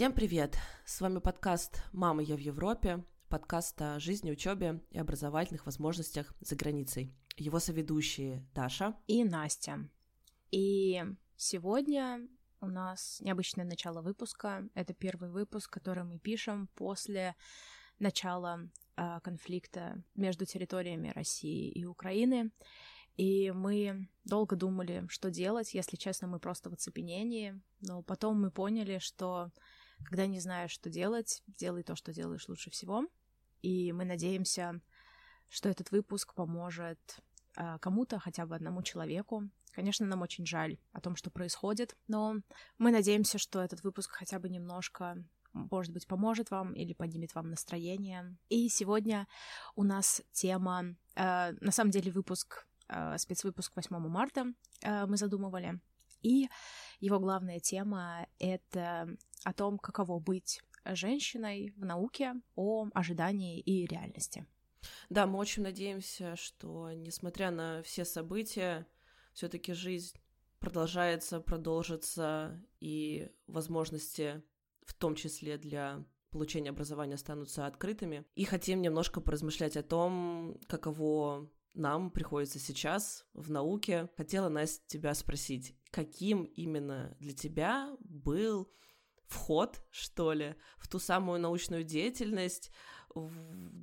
Всем привет! С вами подкаст «Мама, я в Европе», подкаст о жизни, учебе и образовательных возможностях за границей. Его соведущие Даша и Настя. И сегодня у нас необычное начало выпуска. Это первый выпуск, который мы пишем после начала э, конфликта между территориями России и Украины. И мы долго думали, что делать. Если честно, мы просто в оцепенении. Но потом мы поняли, что когда не знаешь, что делать, делай то, что делаешь лучше всего. И мы надеемся, что этот выпуск поможет э, кому-то, хотя бы одному человеку. Конечно, нам очень жаль о том, что происходит, но мы надеемся, что этот выпуск хотя бы немножко может быть, поможет вам или поднимет вам настроение. И сегодня у нас тема, э, на самом деле выпуск, э, спецвыпуск 8 марта э, мы задумывали, и его главная тема — это о том, каково быть женщиной в науке, о ожидании и реальности. Да, мы очень надеемся, что, несмотря на все события, все-таки жизнь продолжается, продолжится, и возможности, в том числе для получения образования, останутся открытыми. И хотим немножко поразмышлять о том, каково нам приходится сейчас в науке. Хотела, Настя, тебя спросить, каким именно для тебя был вход, что ли, в ту самую научную деятельность. У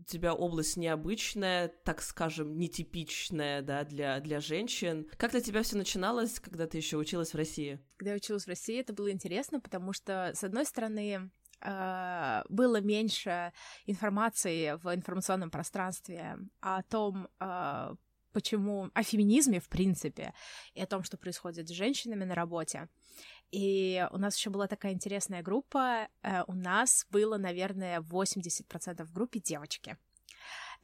тебя область необычная, так скажем, нетипичная, да, для, для женщин. Как для тебя все начиналось, когда ты еще училась в России? Когда я училась в России, это было интересно, потому что, с одной стороны, было меньше информации в информационном пространстве о том, а, почему о феминизме, в принципе, и о том, что происходит с женщинами на работе. И у нас еще была такая интересная группа. Э, у нас было, наверное, 80% в группе девочки.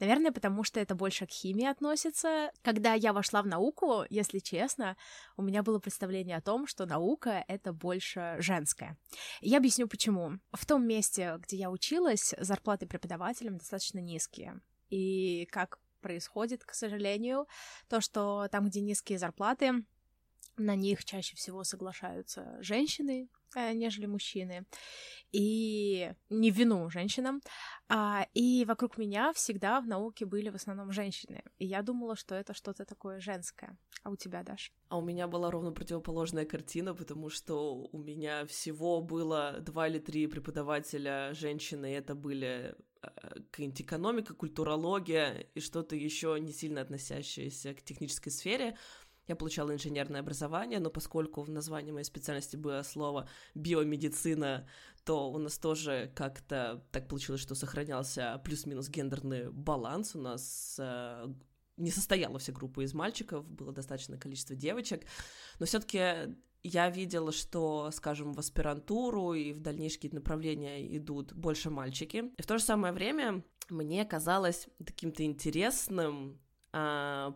Наверное, потому что это больше к химии относится. Когда я вошла в науку, если честно, у меня было представление о том, что наука — это больше женская. Я объясню, почему. В том месте, где я училась, зарплаты преподавателям достаточно низкие. И как происходит, к сожалению, то, что там, где низкие зарплаты, на них чаще всего соглашаются женщины, э, нежели мужчины. И не вину женщинам. А, и вокруг меня всегда в науке были в основном женщины. И я думала, что это что-то такое женское. А у тебя, Даш? А у меня была ровно противоположная картина, потому что у меня всего было два или три преподавателя женщины, и это были э, какая-нибудь экономика, культурология и что-то еще не сильно относящееся к технической сфере. Я получала инженерное образование, но поскольку в названии моей специальности было слово биомедицина, то у нас тоже как-то так получилось, что сохранялся плюс-минус гендерный баланс. У нас э, не состояла вся группа из мальчиков, было достаточное количество девочек, но все-таки я видела, что, скажем, в аспирантуру и в дальнейшие направления идут больше мальчики. И в то же самое время мне казалось каким-то интересным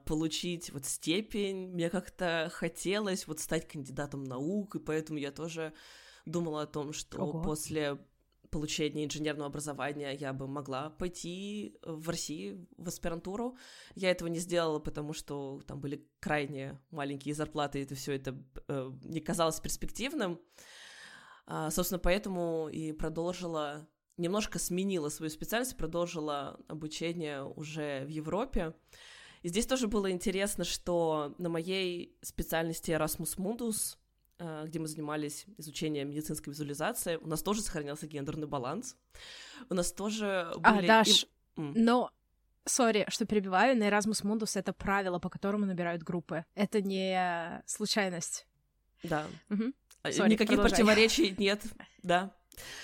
получить вот степень. Мне как-то хотелось вот стать кандидатом наук, и поэтому я тоже думала о том, что Ого. после получения инженерного образования я бы могла пойти в России в аспирантуру. Я этого не сделала, потому что там были крайне маленькие зарплаты, и это все это э, не казалось перспективным. А, собственно, поэтому и продолжила немножко сменила свою специальность, продолжила обучение уже в Европе. И здесь тоже было интересно, что на моей специальности Erasmus Mundus, э, где мы занимались изучением медицинской визуализации, у нас тоже сохранялся гендерный баланс. У нас тоже а, были... А, Даш, и... но Сори, что перебиваю, на Erasmus Mundus это правило, по которому набирают группы. Это не случайность. Да. Угу. Sorry, Никаких продолжай. противоречий нет, да.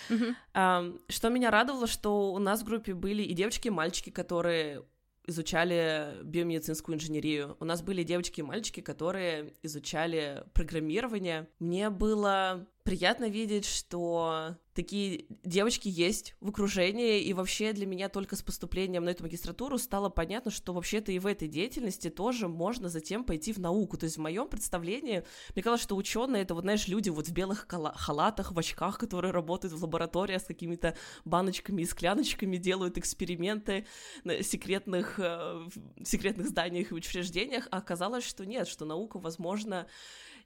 Uh-huh. Um, что меня радовало, что у нас в группе были и девочки, и мальчики, которые изучали биомедицинскую инженерию. У нас были девочки и мальчики, которые изучали программирование. Мне было приятно видеть, что такие девочки есть в окружении, и вообще для меня только с поступлением на эту магистратуру стало понятно, что вообще-то и в этой деятельности тоже можно затем пойти в науку. То есть в моем представлении, мне казалось, что ученые это, вот знаешь, люди вот в белых халатах, в очках, которые работают в лабораториях с какими-то баночками и скляночками, делают эксперименты на секретных, э, секретных зданиях и учреждениях, а оказалось, что нет, что наука возможно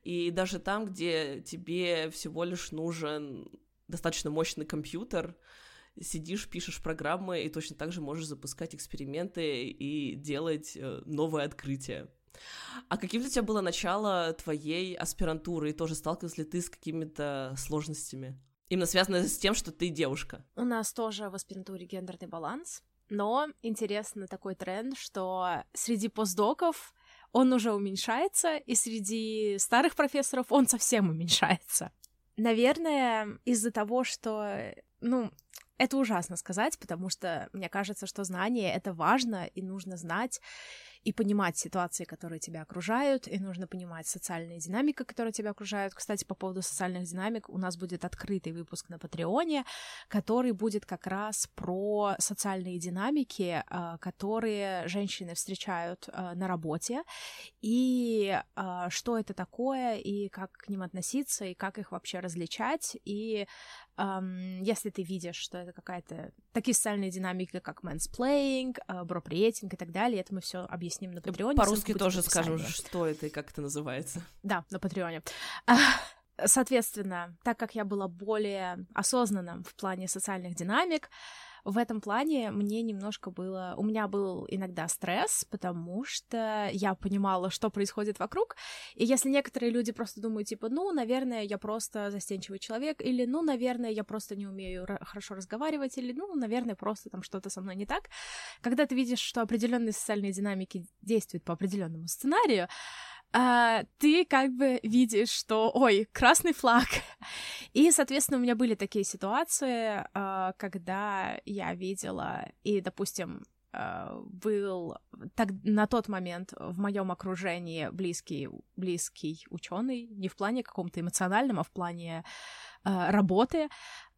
и даже там, где тебе всего лишь нужен достаточно мощный компьютер, сидишь, пишешь программы и точно так же можешь запускать эксперименты и делать э, новые открытия. А каким для тебя было начало твоей аспирантуры? И тоже сталкивалась ли ты с какими-то сложностями? Именно связанные с тем, что ты девушка. У нас тоже в аспирантуре гендерный баланс, но интересно такой тренд, что среди постдоков он уже уменьшается, и среди старых профессоров он совсем уменьшается. Наверное, из-за того, что, ну, это ужасно сказать, потому что мне кажется, что знание — это важно, и нужно знать, и понимать ситуации, которые тебя окружают, и нужно понимать социальные динамики, которые тебя окружают. Кстати, по поводу социальных динамик у нас будет открытый выпуск на Патреоне, который будет как раз про социальные динамики, а, которые женщины встречают а, на работе, и а, что это такое, и как к ним относиться, и как их вообще различать, и Um, если ты видишь, что это какая-то такие социальные динамики, как mansplaining, uh, броприетинг и так далее, это мы все объясним на Патреоне. По-русски тоже скажем, что это и как это называется. Да, на Патреоне. Соответственно, так как я была более осознанным в плане социальных динамик, в этом плане мне немножко было... У меня был иногда стресс, потому что я понимала, что происходит вокруг, и если некоторые люди просто думают, типа, ну, наверное, я просто застенчивый человек, или, ну, наверное, я просто не умею хорошо разговаривать, или, ну, наверное, просто там что-то со мной не так, когда ты видишь, что определенные социальные динамики действуют по определенному сценарию, а, ты как бы видишь, что, ой, красный флаг. И, соответственно, у меня были такие ситуации, а, когда я видела, и, допустим, а, был так, на тот момент в моем окружении близкий, близкий ученый, не в плане каком-то эмоциональном, а в плане а, работы,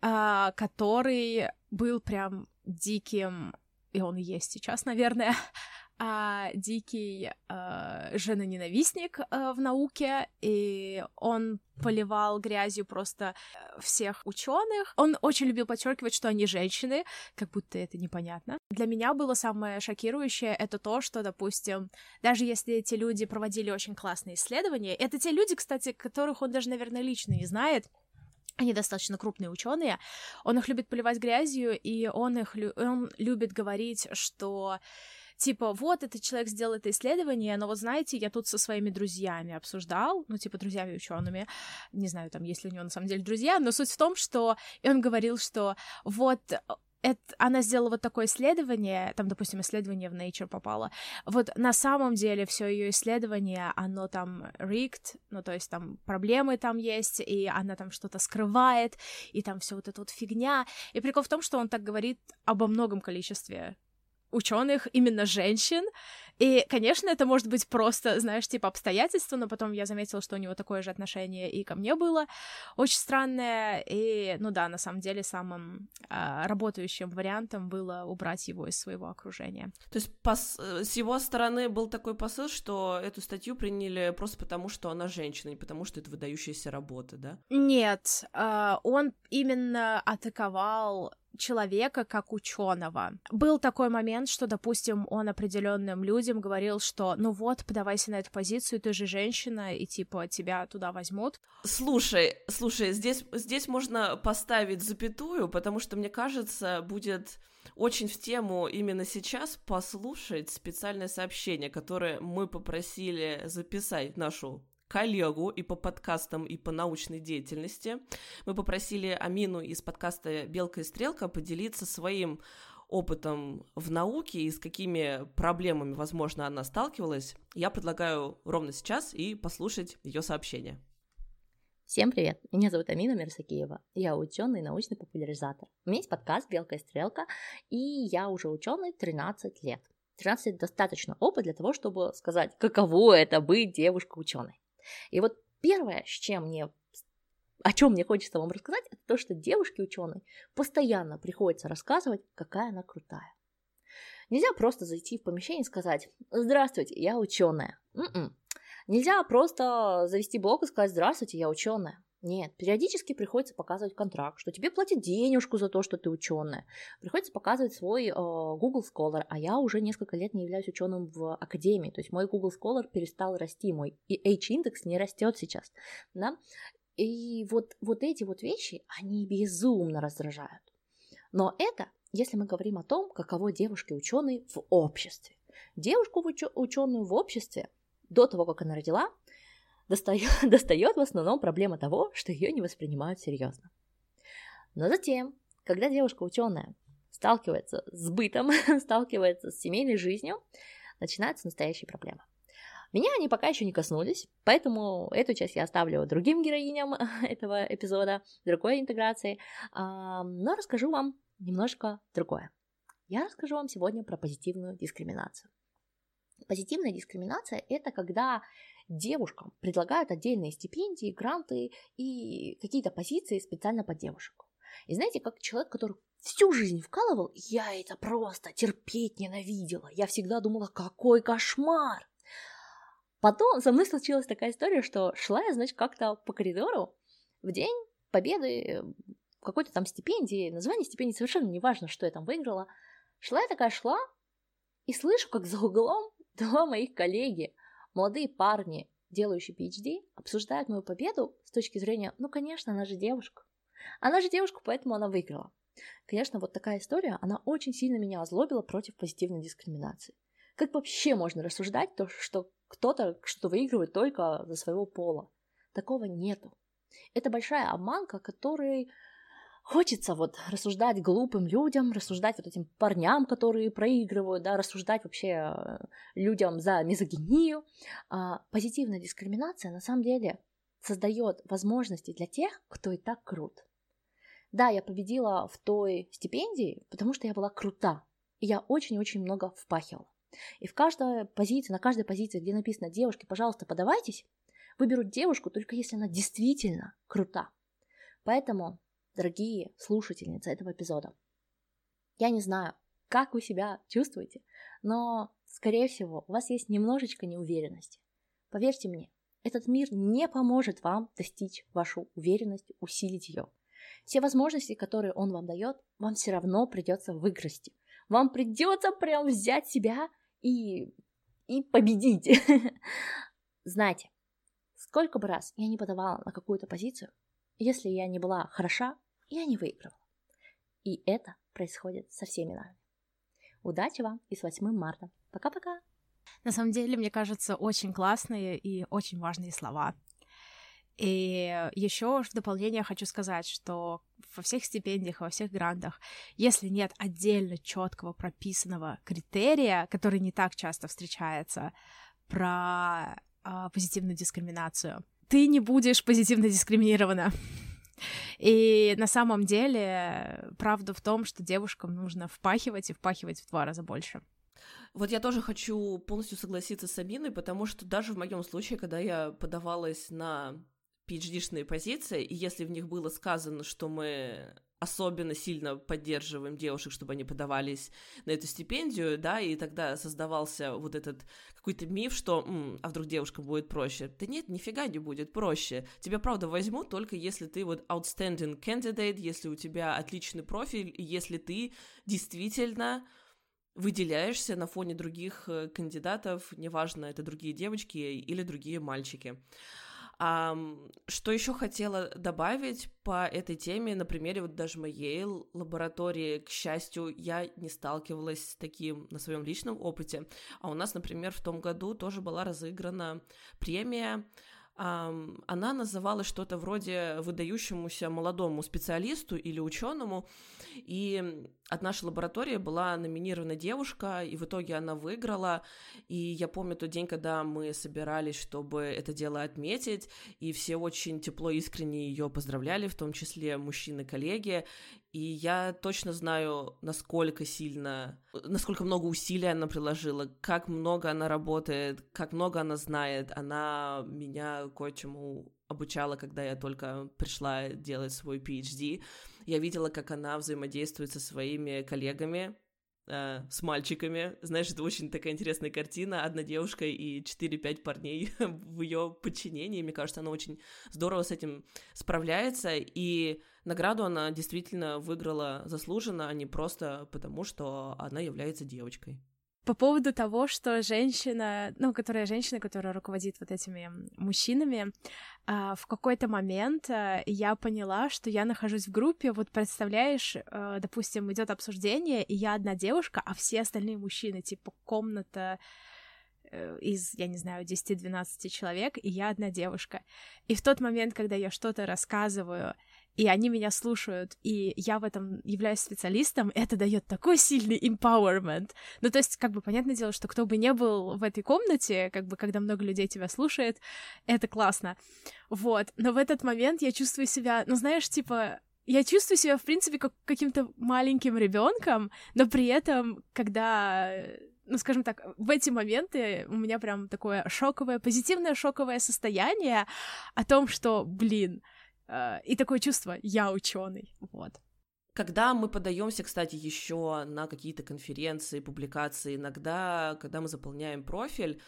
а, который был прям диким, и он есть сейчас, наверное, а, дикий а, женоненавистник а, в науке, и он поливал грязью просто э, всех ученых. Он очень любил подчеркивать, что они женщины, как будто это непонятно. Для меня было самое шокирующее это то, что, допустим, даже если эти люди проводили очень классные исследования, это те люди, кстати, которых он даже, наверное, лично не знает, они достаточно крупные ученые, он их любит поливать грязью, и он их он любит говорить, что типа, вот, этот человек сделал это исследование, но вот знаете, я тут со своими друзьями обсуждал, ну, типа, друзьями учеными, не знаю, там, есть ли у него на самом деле друзья, но суть в том, что и он говорил, что вот это, она сделала вот такое исследование, там, допустим, исследование в Nature попало, вот на самом деле все ее исследование, оно там rigged, ну, то есть там проблемы там есть, и она там что-то скрывает, и там все вот эта вот фигня, и прикол в том, что он так говорит обо многом количестве ученых, именно женщин. И, конечно, это может быть просто, знаешь, типа обстоятельства, но потом я заметила, что у него такое же отношение и ко мне было очень странное. И, ну да, на самом деле самым э, работающим вариантом было убрать его из своего окружения. То есть пос... Э, с его стороны был такой посыл, что эту статью приняли просто потому, что она женщина, и потому что это выдающаяся работа, да? Нет, э, он именно атаковал человека как ученого. Был такой момент, что, допустим, он определенным людям говорил, что ну вот, подавайся на эту позицию, ты же женщина, и типа тебя туда возьмут. Слушай, слушай, здесь, здесь можно поставить запятую, потому что, мне кажется, будет очень в тему именно сейчас послушать специальное сообщение, которое мы попросили записать нашу коллегу и по подкастам, и по научной деятельности. Мы попросили Амину из подкаста «Белка и стрелка» поделиться своим опытом в науке и с какими проблемами, возможно, она сталкивалась. Я предлагаю ровно сейчас и послушать ее сообщение. Всем привет! Меня зовут Амина Мерсакиева. Я ученый научный популяризатор. У меня есть подкаст «Белка и стрелка», и я уже ученый 13 лет. 13 лет достаточно опыт для того, чтобы сказать, каково это быть девушкой-ученой. И вот первое, с чем мне о чем мне хочется вам рассказать, это то, что девушке-ученой постоянно приходится рассказывать, какая она крутая. Нельзя просто зайти в помещение и сказать «Здравствуйте, я ученая». М-м. Нельзя просто завести блог и сказать «Здравствуйте, я ученая». Нет, периодически приходится показывать контракт, что тебе платят денежку за то, что ты ученая. Приходится показывать свой э, Google Scholar, а я уже несколько лет не являюсь ученым в академии, то есть мой Google Scholar перестал расти, мой H-индекс не растет сейчас, да. И вот, вот эти вот вещи, они безумно раздражают. Но это, если мы говорим о том, каково девушке-ученой в обществе. Девушку ученую в обществе до того, как она родила, достает, достает в основном проблема того, что ее не воспринимают серьезно. Но затем, когда девушка ученая сталкивается с бытом, сталкивается с семейной жизнью, начинаются настоящие проблемы. Меня они пока еще не коснулись, поэтому эту часть я оставлю другим героиням этого эпизода, другой интеграции, но расскажу вам немножко другое. Я расскажу вам сегодня про позитивную дискриминацию. Позитивная дискриминация – это когда девушкам предлагают отдельные стипендии, гранты и какие-то позиции специально под девушек. И знаете, как человек, который всю жизнь вкалывал, я это просто терпеть ненавидела. Я всегда думала, какой кошмар. Потом со мной случилась такая история, что шла я, значит, как-то по коридору в день победы какой-то там стипендии, название стипендии совершенно не важно, что я там выиграла. Шла я такая шла, и слышу, как за углом два моих коллеги, молодые парни, делающие PhD, обсуждают мою победу с точки зрения, ну, конечно, она же девушка. Она же девушка, поэтому она выиграла. Конечно, вот такая история, она очень сильно меня озлобила против позитивной дискриминации. Как вообще можно рассуждать то, что кто-то что-то выигрывает только за своего пола? Такого нету. Это большая обманка, которой хочется вот рассуждать глупым людям, рассуждать вот этим парням, которые проигрывают, да, рассуждать вообще э, людям за мизогинию. А, позитивная дискриминация на самом деле создает возможности для тех, кто и так крут. Да, я победила в той стипендии, потому что я была крута, и я очень-очень много впахивала. И в каждой позиции, на каждой позиции, где написано «девушки, пожалуйста, подавайтесь», выберут девушку только если она действительно крута. Поэтому, дорогие слушательницы этого эпизода, я не знаю, как вы себя чувствуете, но, скорее всего, у вас есть немножечко неуверенности. Поверьте мне, этот мир не поможет вам достичь вашу уверенность, усилить ее. Все возможности, которые он вам дает, вам все равно придется выграсти. Вам придется прям взять себя и, и победить. Знаете, сколько бы раз я не подавала на какую-то позицию, если я не была хороша, я не выигрывала. И это происходит со всеми нами. Удачи вам и с 8 марта. Пока-пока! На самом деле, мне кажется, очень классные и очень важные слова. И еще в дополнение хочу сказать, что во всех стипендиях, во всех грантах, если нет отдельно четкого прописанного критерия, который не так часто встречается, про а, позитивную дискриминацию, ты не будешь позитивно дискриминирована. И на самом деле правда в том, что девушкам нужно впахивать и впахивать в два раза больше. Вот я тоже хочу полностью согласиться с Аминой, потому что даже в моем случае, когда я подавалась на PhD-шные позиции, и если в них было сказано, что мы особенно сильно поддерживаем девушек, чтобы они подавались на эту стипендию, да, и тогда создавался вот этот какой-то миф, что М, а вдруг девушкам будет проще. Да нет, нифига не будет проще. Тебя, правда, возьмут только если ты вот outstanding candidate, если у тебя отличный профиль, и если ты действительно выделяешься на фоне других э, кандидатов, неважно, это другие девочки или другие мальчики. А, что еще хотела добавить по этой теме, на примере вот даже моей лаборатории, к счастью, я не сталкивалась с таким на своем личном опыте. А у нас, например, в том году тоже была разыграна премия она называла что-то вроде выдающемуся молодому специалисту или ученому, и от нашей лаборатории была номинирована девушка, и в итоге она выиграла, и я помню тот день, когда мы собирались, чтобы это дело отметить, и все очень тепло, искренне ее поздравляли, в том числе мужчины-коллеги, и я точно знаю, насколько сильно, насколько много усилий она приложила, как много она работает, как много она знает. Она меня кое-чему обучала, когда я только пришла делать свой PhD. Я видела, как она взаимодействует со своими коллегами, э, с мальчиками. Знаешь, это очень такая интересная картина. Одна девушка и 4-5 парней в ее подчинении. Мне кажется, она очень здорово с этим справляется. И награду она действительно выиграла заслуженно, а не просто потому, что она является девочкой. По поводу того, что женщина, ну, которая женщина, которая руководит вот этими мужчинами, а, в какой-то момент а, я поняла, что я нахожусь в группе, вот представляешь, а, допустим, идет обсуждение, и я одна девушка, а все остальные мужчины, типа комната э, из, я не знаю, 10-12 человек, и я одна девушка. И в тот момент, когда я что-то рассказываю, и они меня слушают, и я в этом являюсь специалистом, это дает такой сильный empowerment. Ну, то есть, как бы, понятное дело, что кто бы не был в этой комнате, как бы, когда много людей тебя слушает, это классно. Вот. Но в этот момент я чувствую себя, ну, знаешь, типа, я чувствую себя, в принципе, как каким-то маленьким ребенком, но при этом, когда ну, скажем так, в эти моменты у меня прям такое шоковое, позитивное шоковое состояние о том, что, блин, и такое чувство «я ученый», вот. Когда мы подаемся, кстати, еще на какие-то конференции, публикации, иногда, когда мы заполняем профиль,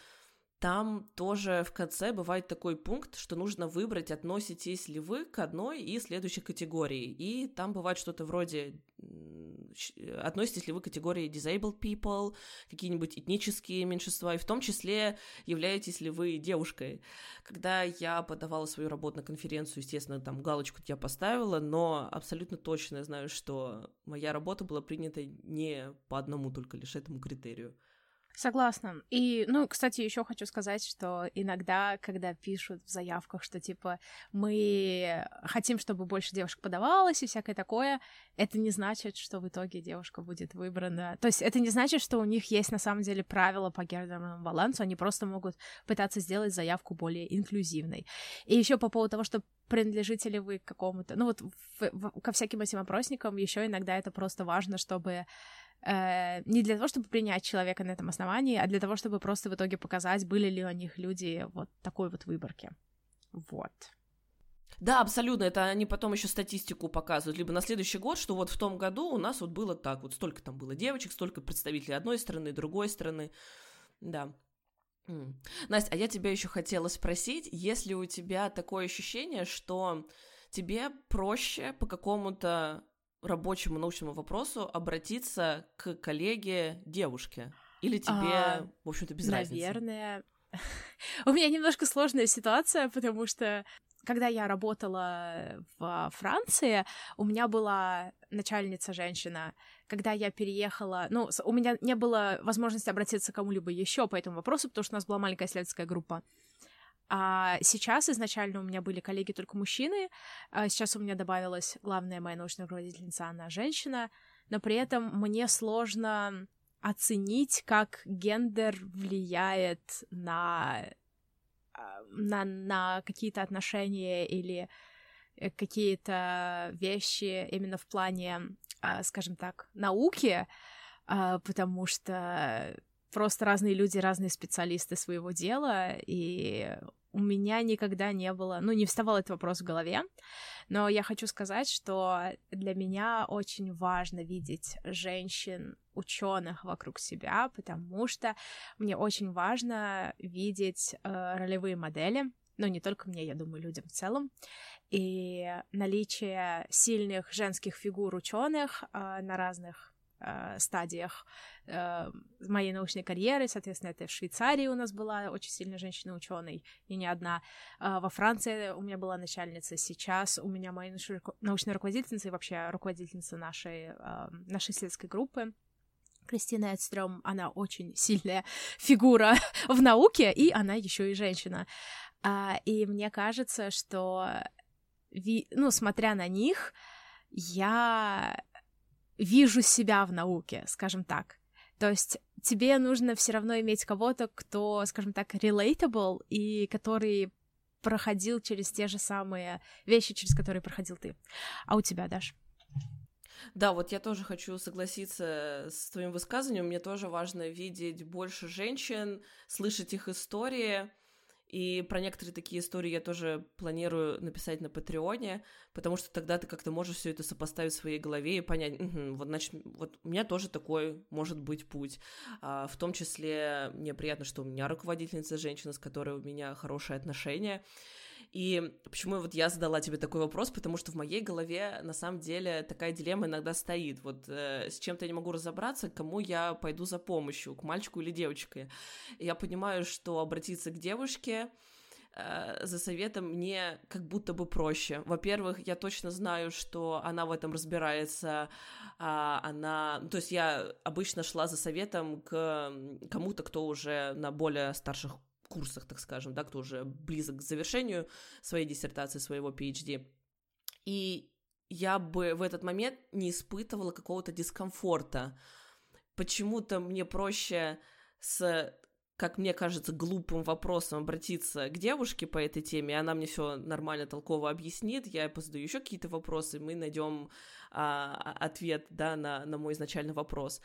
там тоже в конце бывает такой пункт, что нужно выбрать, относитесь ли вы к одной из следующих категорий. И там бывает что-то вроде относитесь ли вы к категории disabled people, какие-нибудь этнические меньшинства, и в том числе являетесь ли вы девушкой. Когда я подавала свою работу на конференцию, естественно, там галочку я поставила, но абсолютно точно я знаю, что моя работа была принята не по одному только лишь этому критерию. Согласна. И, ну, кстати, еще хочу сказать, что иногда, когда пишут в заявках, что типа мы хотим, чтобы больше девушек подавалось и всякое такое, это не значит, что в итоге девушка будет выбрана. То есть это не значит, что у них есть на самом деле правила по гендерному балансу, они просто могут пытаться сделать заявку более инклюзивной. И еще по поводу того, что принадлежите ли вы к какому-то, ну вот в, в, ко всяким этим опросникам еще иногда это просто важно, чтобы э, не для того, чтобы принять человека на этом основании, а для того, чтобы просто в итоге показать, были ли у них люди вот такой вот выборки. Вот. Да, абсолютно. Это они потом еще статистику показывают. Либо на следующий год, что вот в том году у нас вот было так. Вот столько там было девочек, столько представителей одной страны, другой страны. Да. Настя, а я тебя еще хотела спросить, есть ли у тебя такое ощущение, что тебе проще по какому-то рабочему научному вопросу обратиться к коллеге девушке? Или тебе, а, в общем-то, без наверное... разницы? Наверное... У меня немножко сложная ситуация, потому что когда я работала в Франции, у меня была начальница женщина. Когда я переехала, ну, у меня не было возможности обратиться к кому-либо еще по этому вопросу, потому что у нас была маленькая исследовательская группа. А сейчас изначально у меня были коллеги только мужчины, а сейчас у меня добавилась главная моя научная руководительница, она женщина, но при этом мне сложно оценить, как гендер влияет на, а, на, на какие-то отношения или э, какие-то вещи именно в плане, а, скажем так, науки, потому что просто разные люди, разные специалисты своего дела, и у меня никогда не было, ну, не вставал этот вопрос в голове, но я хочу сказать, что для меня очень важно видеть женщин, ученых вокруг себя, потому что мне очень важно видеть э, ролевые модели, ну, не только мне, я думаю, людям в целом, и наличие сильных женских фигур ученых э, на разных э, стадиях э, моей научной карьеры, соответственно, это в Швейцарии у нас была очень сильная женщина-ученый, и не одна. Э, во Франции у меня была начальница, сейчас у меня моя научная руководительница и вообще руководительница нашей, э, нашей исследовательской группы, Кристина Эдстрём, она очень сильная фигура в науке, и она еще и женщина. А, и мне кажется, что, ви, ну, смотря на них, я вижу себя в науке, скажем так. То есть тебе нужно все равно иметь кого-то, кто, скажем так, relatable и который проходил через те же самые вещи, через которые проходил ты. А у тебя, Даш? Да, вот я тоже хочу согласиться с твоим высказыванием. Мне тоже важно видеть больше женщин, слышать их истории, и про некоторые такие истории я тоже планирую написать на Патреоне, потому что тогда ты как-то можешь все это сопоставить в своей голове и понять, угу, вот, значит, вот у меня тоже такой может быть путь. А, в том числе мне приятно, что у меня руководительница женщина, с которой у меня хорошие отношения. И почему вот я задала тебе такой вопрос, потому что в моей голове на самом деле такая дилемма иногда стоит. Вот э, с чем-то я не могу разобраться, кому я пойду за помощью, к мальчику или девочке. И я понимаю, что обратиться к девушке э, за советом мне как будто бы проще. Во-первых, я точно знаю, что она в этом разбирается, а, она... То есть я обычно шла за советом к кому-то, кто уже на более старших курсах, так скажем, да, кто уже близок к завершению своей диссертации, своего PhD. И я бы в этот момент не испытывала какого-то дискомфорта. Почему-то мне проще с как мне кажется, глупым вопросом обратиться к девушке по этой теме, она мне все нормально, толково объяснит, я позадаю еще какие-то вопросы, мы найдем а, ответ, да, на, на мой изначальный вопрос.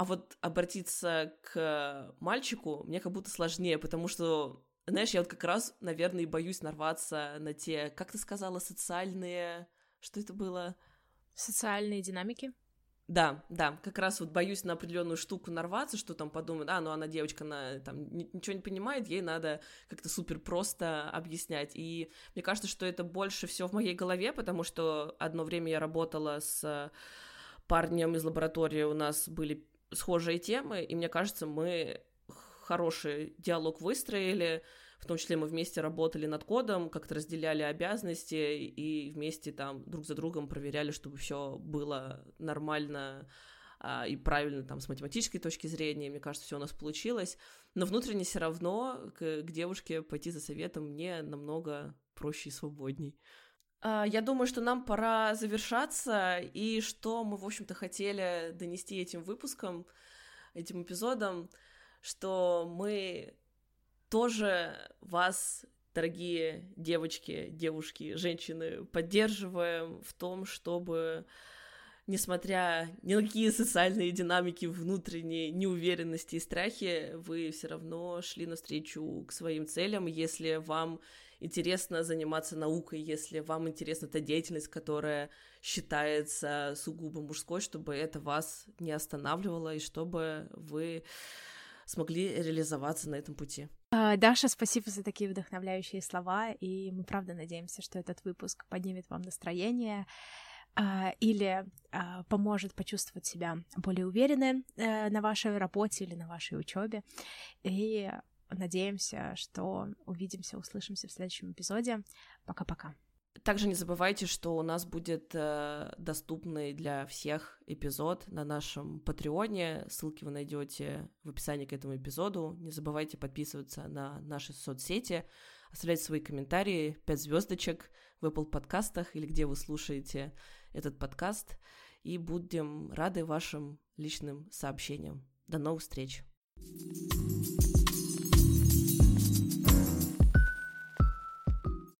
А вот обратиться к мальчику мне как будто сложнее, потому что, знаешь, я вот как раз, наверное, и боюсь нарваться на те, как ты сказала, социальные... Что это было? Социальные динамики. Да, да, как раз вот боюсь на определенную штуку нарваться, что там подумают, а, ну она девочка, она там ничего не понимает, ей надо как-то супер просто объяснять. И мне кажется, что это больше все в моей голове, потому что одно время я работала с парнем из лаборатории, у нас были схожие темы, и мне кажется, мы хороший диалог выстроили, в том числе мы вместе работали над кодом, как-то разделяли обязанности и вместе там друг за другом проверяли, чтобы все было нормально а, и правильно там с математической точки зрения. Мне кажется, все у нас получилось. Но внутренне все равно к, к девушке пойти за советом мне намного проще и свободней. А, я думаю, что нам пора завершаться, и что мы, в общем-то, хотели донести этим выпуском, этим эпизодом, что мы тоже вас, дорогие девочки, девушки, женщины, поддерживаем в том, чтобы несмотря ни на какие социальные динамики, внутренние неуверенности и страхи, вы все равно шли навстречу к своим целям, если вам интересно заниматься наукой, если вам интересна та деятельность, которая считается сугубо мужской, чтобы это вас не останавливало и чтобы вы смогли реализоваться на этом пути. А, Даша, спасибо за такие вдохновляющие слова, и мы правда надеемся, что этот выпуск поднимет вам настроение а, или а, поможет почувствовать себя более уверенной э, на вашей работе или на вашей учебе. И надеемся, что увидимся, услышимся в следующем эпизоде. Пока-пока. Также не забывайте, что у нас будет э, доступный для всех эпизод на нашем Патреоне. Ссылки вы найдете в описании к этому эпизоду. Не забывайте подписываться на наши соцсети, оставлять свои комментарии, 5 звездочек в Apple подкастах или где вы слушаете этот подкаст. И будем рады вашим личным сообщениям. До новых встреч! thank you